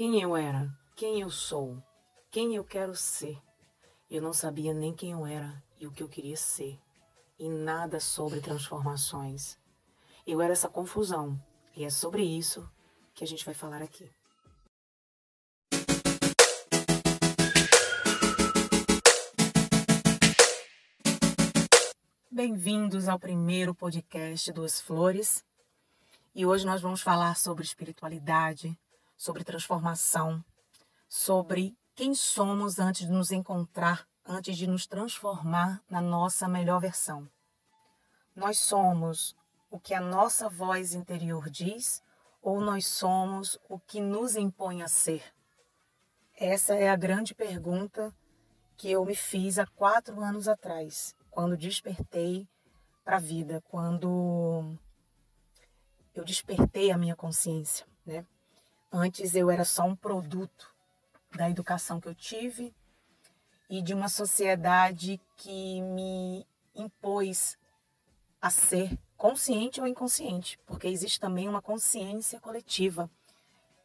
Quem eu era, quem eu sou, quem eu quero ser. Eu não sabia nem quem eu era e o que eu queria ser, e nada sobre transformações. Eu era essa confusão, e é sobre isso que a gente vai falar aqui. Bem-vindos ao primeiro podcast Duas Flores. E hoje nós vamos falar sobre espiritualidade, sobre transformação, sobre quem somos antes de nos encontrar, antes de nos transformar na nossa melhor versão. Nós somos o que a nossa voz interior diz ou nós somos o que nos impõe a ser? Essa é a grande pergunta que eu me fiz há quatro anos atrás quando despertei para a vida, quando eu despertei a minha consciência, né? Antes eu era só um produto da educação que eu tive e de uma sociedade que me impôs a ser consciente ou inconsciente, porque existe também uma consciência coletiva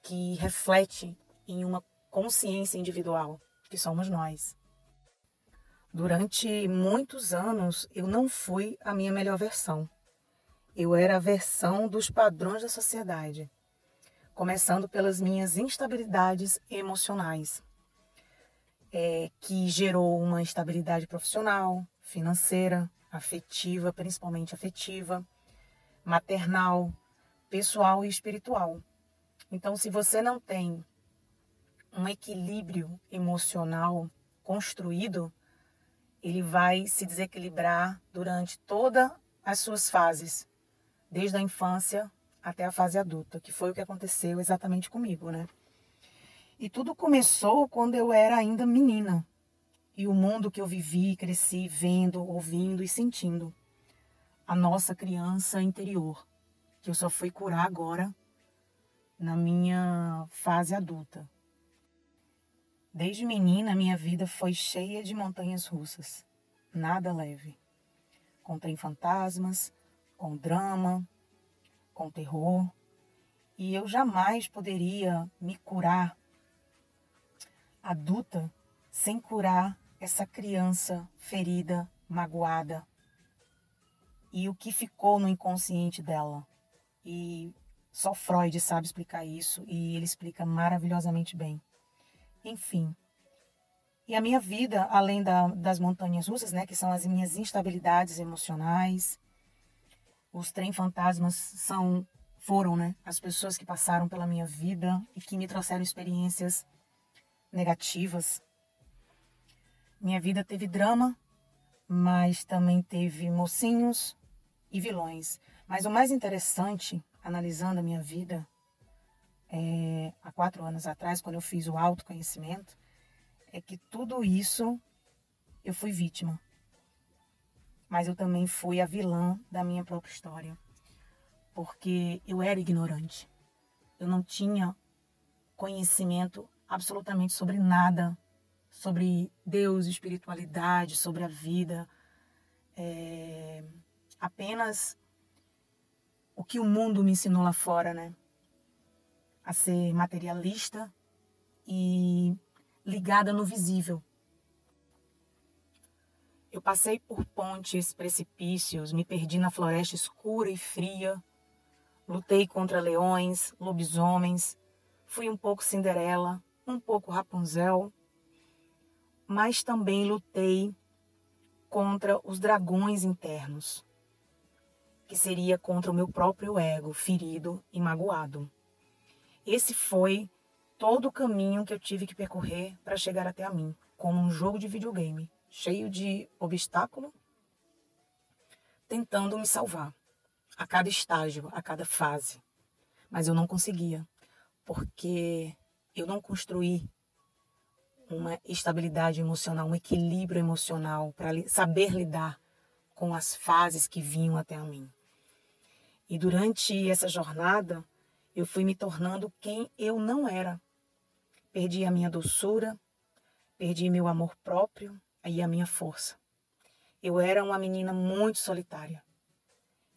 que reflete em uma consciência individual, que somos nós. Durante muitos anos, eu não fui a minha melhor versão. Eu era a versão dos padrões da sociedade, começando pelas minhas instabilidades emocionais, é, que gerou uma instabilidade profissional, financeira, afetiva, principalmente afetiva, maternal, pessoal e espiritual. Então, se você não tem um equilíbrio emocional construído, ele vai se desequilibrar durante todas as suas fases, desde a infância até a fase adulta, que foi o que aconteceu exatamente comigo, né? E tudo começou quando eu era ainda menina. E o mundo que eu vivi, cresci vendo, ouvindo e sentindo. A nossa criança interior, que eu só fui curar agora na minha fase adulta. Desde menina, minha vida foi cheia de montanhas russas, nada leve. Contém fantasmas, com drama, com terror, e eu jamais poderia me curar adulta sem curar essa criança ferida, magoada. E o que ficou no inconsciente dela. E só Freud sabe explicar isso, e ele explica maravilhosamente bem. Enfim. E a minha vida, além da, das montanhas russas, né, que são as minhas instabilidades emocionais, os trem fantasmas são foram, né, as pessoas que passaram pela minha vida e que me trouxeram experiências negativas. Minha vida teve drama, mas também teve mocinhos e vilões. Mas o mais interessante, analisando a minha vida, é, há quatro anos atrás, quando eu fiz o autoconhecimento, é que tudo isso eu fui vítima. Mas eu também fui a vilã da minha própria história. Porque eu era ignorante. Eu não tinha conhecimento absolutamente sobre nada. Sobre Deus, espiritualidade, sobre a vida. É, apenas o que o mundo me ensinou lá fora, né? a ser materialista e ligada no visível. Eu passei por pontes, precipícios, me perdi na floresta escura e fria, lutei contra leões, lobisomens, fui um pouco Cinderela, um pouco Rapunzel, mas também lutei contra os dragões internos, que seria contra o meu próprio ego ferido e magoado. Esse foi todo o caminho que eu tive que percorrer para chegar até a mim, como um jogo de videogame, cheio de obstáculo, tentando me salvar, a cada estágio, a cada fase. Mas eu não conseguia, porque eu não construí uma estabilidade emocional, um equilíbrio emocional para saber lidar com as fases que vinham até a mim. E durante essa jornada, eu fui me tornando quem eu não era. Perdi a minha doçura, perdi meu amor próprio e a minha força. Eu era uma menina muito solitária,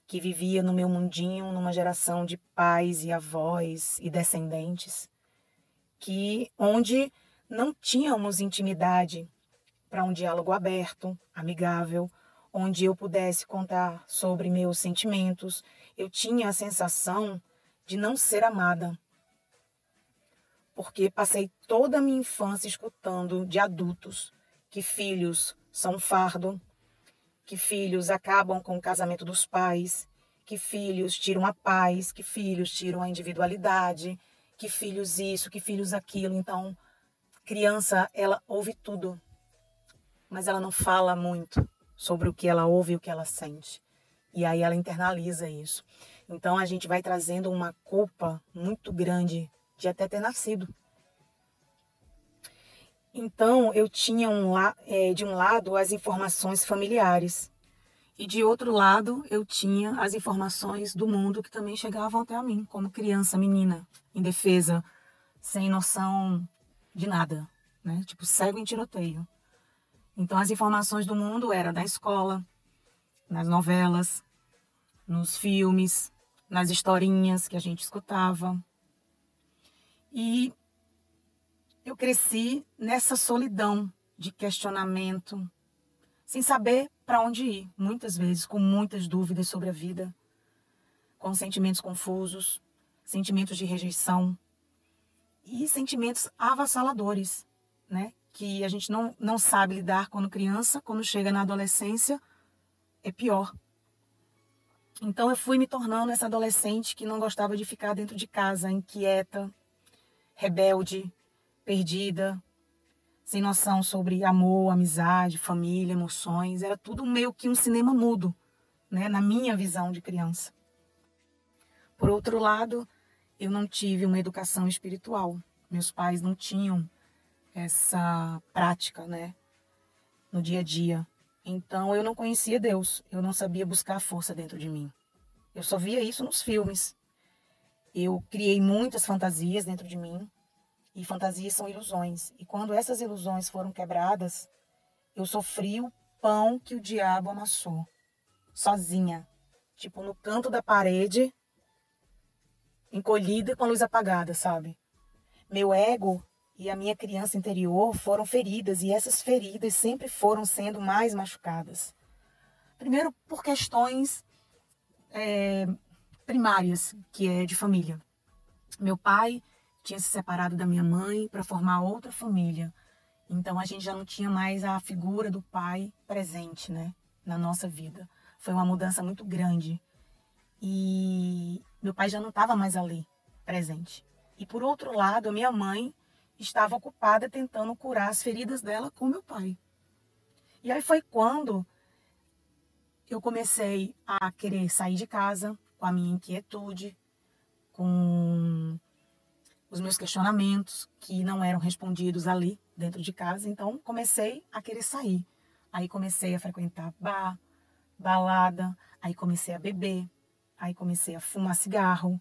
que vivia no meu mundinho numa geração de pais e avós e descendentes que onde não tínhamos intimidade para um diálogo aberto, amigável, onde eu pudesse contar sobre meus sentimentos. Eu tinha a sensação de não ser amada. Porque passei toda a minha infância escutando de adultos que filhos são um fardo, que filhos acabam com o casamento dos pais, que filhos tiram a paz, que filhos tiram a individualidade, que filhos isso, que filhos aquilo. Então, criança, ela ouve tudo, mas ela não fala muito sobre o que ela ouve e o que ela sente. E aí ela internaliza isso. Então a gente vai trazendo uma culpa muito grande de até ter nascido. Então eu tinha um, é, de um lado as informações familiares e de outro lado eu tinha as informações do mundo que também chegavam até a mim, como criança, menina, indefesa, sem noção de nada, né? Tipo cego em tiroteio. Então as informações do mundo eram da escola, nas novelas, nos filmes, nas historinhas que a gente escutava. E eu cresci nessa solidão de questionamento, sem saber para onde ir, muitas vezes com muitas dúvidas sobre a vida, com sentimentos confusos, sentimentos de rejeição e sentimentos avassaladores, né? que a gente não, não sabe lidar quando criança, quando chega na adolescência, é pior. Então eu fui me tornando essa adolescente que não gostava de ficar dentro de casa, inquieta, rebelde, perdida, sem noção sobre amor, amizade, família, emoções. Era tudo meio que um cinema mudo, né, na minha visão de criança. Por outro lado, eu não tive uma educação espiritual. Meus pais não tinham essa prática, né, no dia a dia. Então eu não conhecia Deus, eu não sabia buscar a força dentro de mim. Eu só via isso nos filmes. Eu criei muitas fantasias dentro de mim, e fantasias são ilusões. E quando essas ilusões foram quebradas, eu sofri o pão que o diabo amassou, sozinha, tipo no canto da parede, encolhida com a luz apagada, sabe? Meu ego e a minha criança interior foram feridas e essas feridas sempre foram sendo mais machucadas. Primeiro, por questões é, primárias, que é de família. Meu pai tinha se separado da minha mãe para formar outra família. Então a gente já não tinha mais a figura do pai presente, né, na nossa vida. Foi uma mudança muito grande. E meu pai já não estava mais ali, presente. E por outro lado, a minha mãe estava ocupada tentando curar as feridas dela com meu pai. E aí foi quando eu comecei a querer sair de casa com a minha inquietude, com os meus questionamentos que não eram respondidos ali dentro de casa. Então comecei a querer sair. Aí comecei a frequentar bar, balada, aí comecei a beber, aí comecei a fumar cigarro,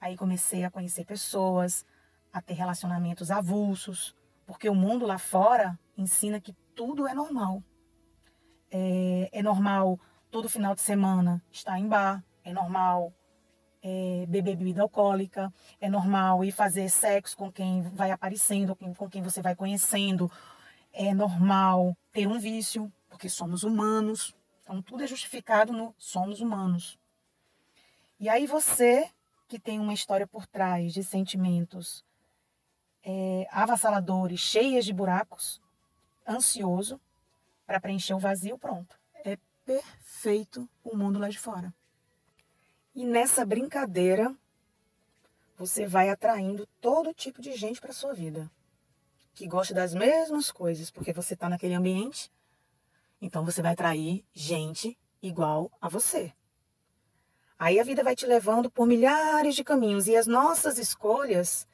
aí comecei a conhecer pessoas, a ter relacionamentos avulsos, porque o mundo lá fora ensina que tudo é normal. É, é normal todo final de semana estar em bar, é normal é, beber bebida alcoólica, é normal ir fazer sexo com quem vai aparecendo, com quem você vai conhecendo, é normal ter um vício, porque somos humanos. Então tudo é justificado no somos humanos. E aí você que tem uma história por trás de sentimentos é, avassaladores, cheias de buracos, ansioso para preencher o vazio, pronto. É perfeito o mundo lá de fora. E nessa brincadeira, você vai atraindo todo tipo de gente para sua vida que gosta das mesmas coisas, porque você está naquele ambiente. Então você vai atrair gente igual a você. Aí a vida vai te levando por milhares de caminhos e as nossas escolhas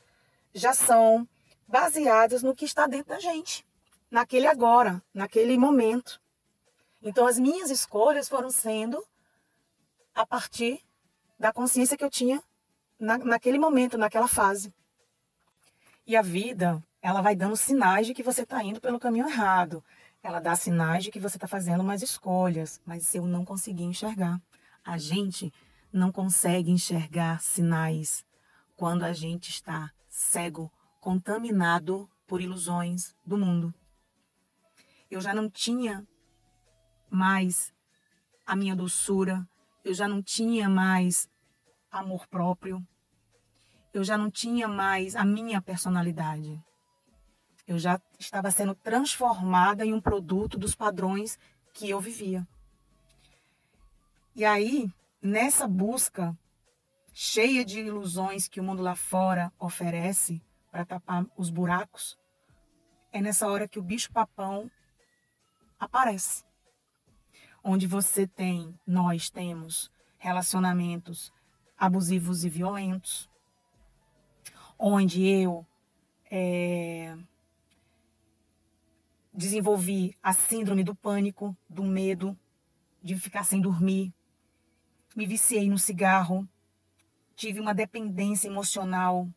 já são baseadas no que está dentro da gente, naquele agora, naquele momento. Então, as minhas escolhas foram sendo a partir da consciência que eu tinha na, naquele momento, naquela fase. E a vida, ela vai dando sinais de que você está indo pelo caminho errado. Ela dá sinais de que você está fazendo mais escolhas, mas eu não consegui enxergar. A gente não consegue enxergar sinais quando a gente está cego contaminado por ilusões do mundo. Eu já não tinha mais a minha doçura, eu já não tinha mais amor próprio, eu já não tinha mais a minha personalidade. Eu já estava sendo transformada em um produto dos padrões que eu vivia. E aí, nessa busca cheia de ilusões que o mundo lá fora oferece para tapar os buracos, é nessa hora que o bicho-papão aparece. Onde você tem, nós temos relacionamentos abusivos e violentos, onde eu é, desenvolvi a síndrome do pânico, do medo de ficar sem dormir, me viciei no cigarro, tive uma dependência emocional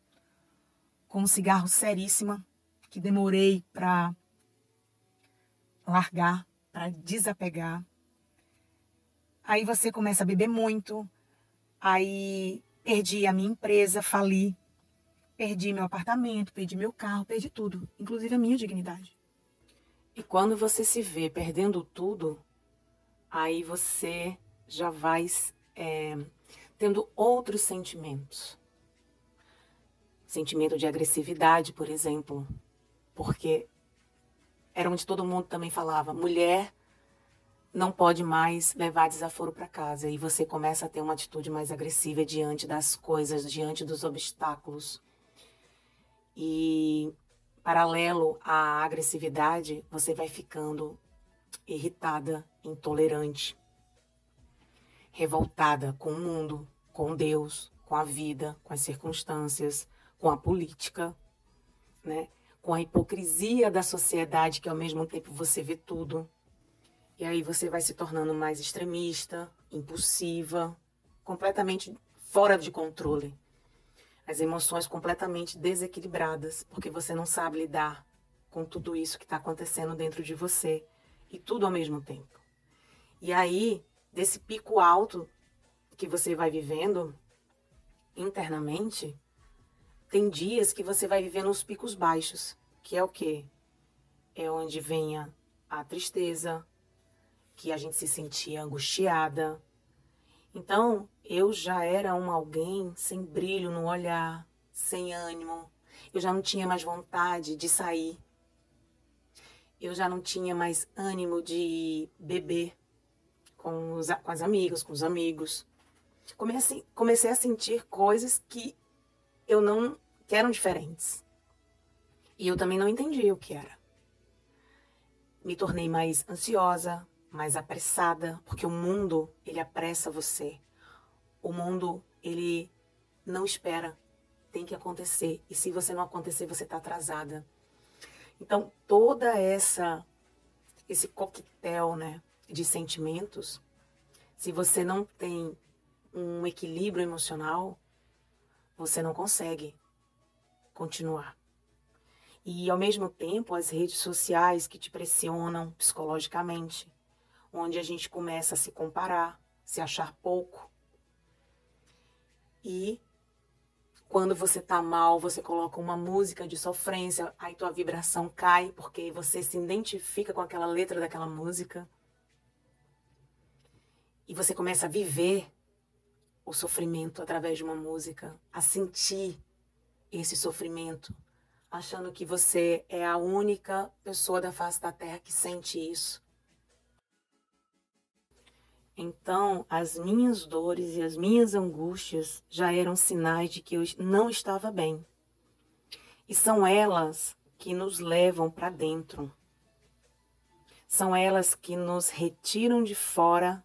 com um cigarro seríssima, que demorei para largar, para desapegar. Aí você começa a beber muito, aí perdi a minha empresa, fali, perdi meu apartamento, perdi meu carro, perdi tudo, inclusive a minha dignidade. E quando você se vê perdendo tudo, aí você já vai é, tendo outros sentimentos. Sentimento de agressividade, por exemplo, porque era onde todo mundo também falava: mulher não pode mais levar desaforo para casa. E você começa a ter uma atitude mais agressiva diante das coisas, diante dos obstáculos. E paralelo à agressividade, você vai ficando irritada, intolerante, revoltada com o mundo, com Deus, com a vida, com as circunstâncias, com a política, né? com a hipocrisia da sociedade, que ao mesmo tempo você vê tudo. E aí você vai se tornando mais extremista, impulsiva, completamente fora de controle. As emoções completamente desequilibradas, porque você não sabe lidar com tudo isso que está acontecendo dentro de você e tudo ao mesmo tempo. E aí, desse pico alto que você vai vivendo internamente, tem dias que você vai vivendo os picos baixos, que é o quê? É onde vem a, a tristeza, que a gente se sentia angustiada. Então, eu já era um alguém sem brilho no olhar, sem ânimo. Eu já não tinha mais vontade de sair eu já não tinha mais ânimo de beber com, os, com as amigas, com os amigos. Comecei, comecei a sentir coisas que eu não que eram diferentes. E eu também não entendia o que era. Me tornei mais ansiosa, mais apressada, porque o mundo, ele apressa você. O mundo, ele não espera. Tem que acontecer. E se você não acontecer, você está atrasada. Então, toda essa esse coquetel, né, de sentimentos, se você não tem um equilíbrio emocional, você não consegue continuar. E ao mesmo tempo, as redes sociais que te pressionam psicologicamente, onde a gente começa a se comparar, se achar pouco. E quando você tá mal, você coloca uma música de sofrência, aí tua vibração cai porque você se identifica com aquela letra daquela música. E você começa a viver o sofrimento através de uma música, a sentir esse sofrimento, achando que você é a única pessoa da face da terra que sente isso. Então, as minhas dores e as minhas angústias já eram sinais de que eu não estava bem. E são elas que nos levam para dentro. São elas que nos retiram de fora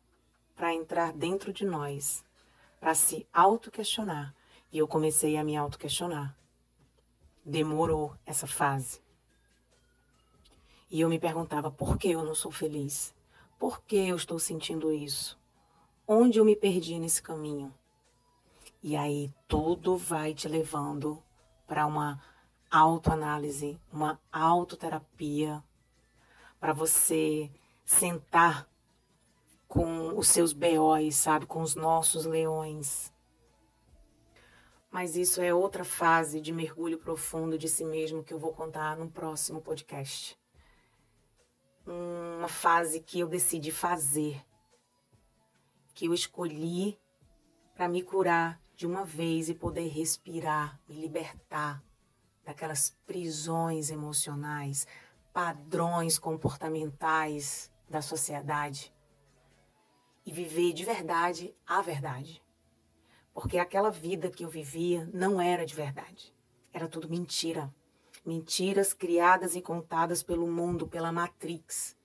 para entrar dentro de nós, para se auto-questionar. E eu comecei a me auto-questionar. Demorou essa fase. E eu me perguntava por que eu não sou feliz? Por que eu estou sentindo isso? Onde eu me perdi nesse caminho? E aí tudo vai te levando para uma autoanálise, uma autoterapia, para você sentar com os seus BOs, sabe, com os nossos leões. Mas isso é outra fase de mergulho profundo de si mesmo que eu vou contar no próximo podcast. Uma fase que eu decidi fazer, que eu escolhi para me curar de uma vez e poder respirar, me libertar daquelas prisões emocionais, padrões comportamentais da sociedade e viver de verdade a verdade. Porque aquela vida que eu vivia não era de verdade. Era tudo mentira. Mentiras criadas e contadas pelo mundo, pela Matrix.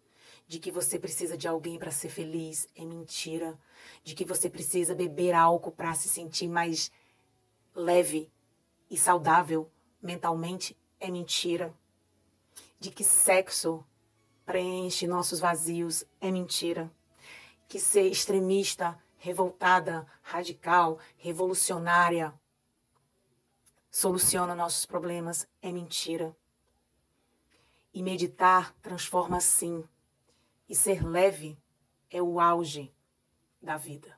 De que você precisa de alguém para ser feliz é mentira. De que você precisa beber álcool para se sentir mais leve e saudável mentalmente é mentira. De que sexo preenche nossos vazios é mentira. Que ser extremista revoltada, radical, revolucionária, soluciona nossos problemas é mentira. E meditar transforma sim. E ser leve é o auge da vida.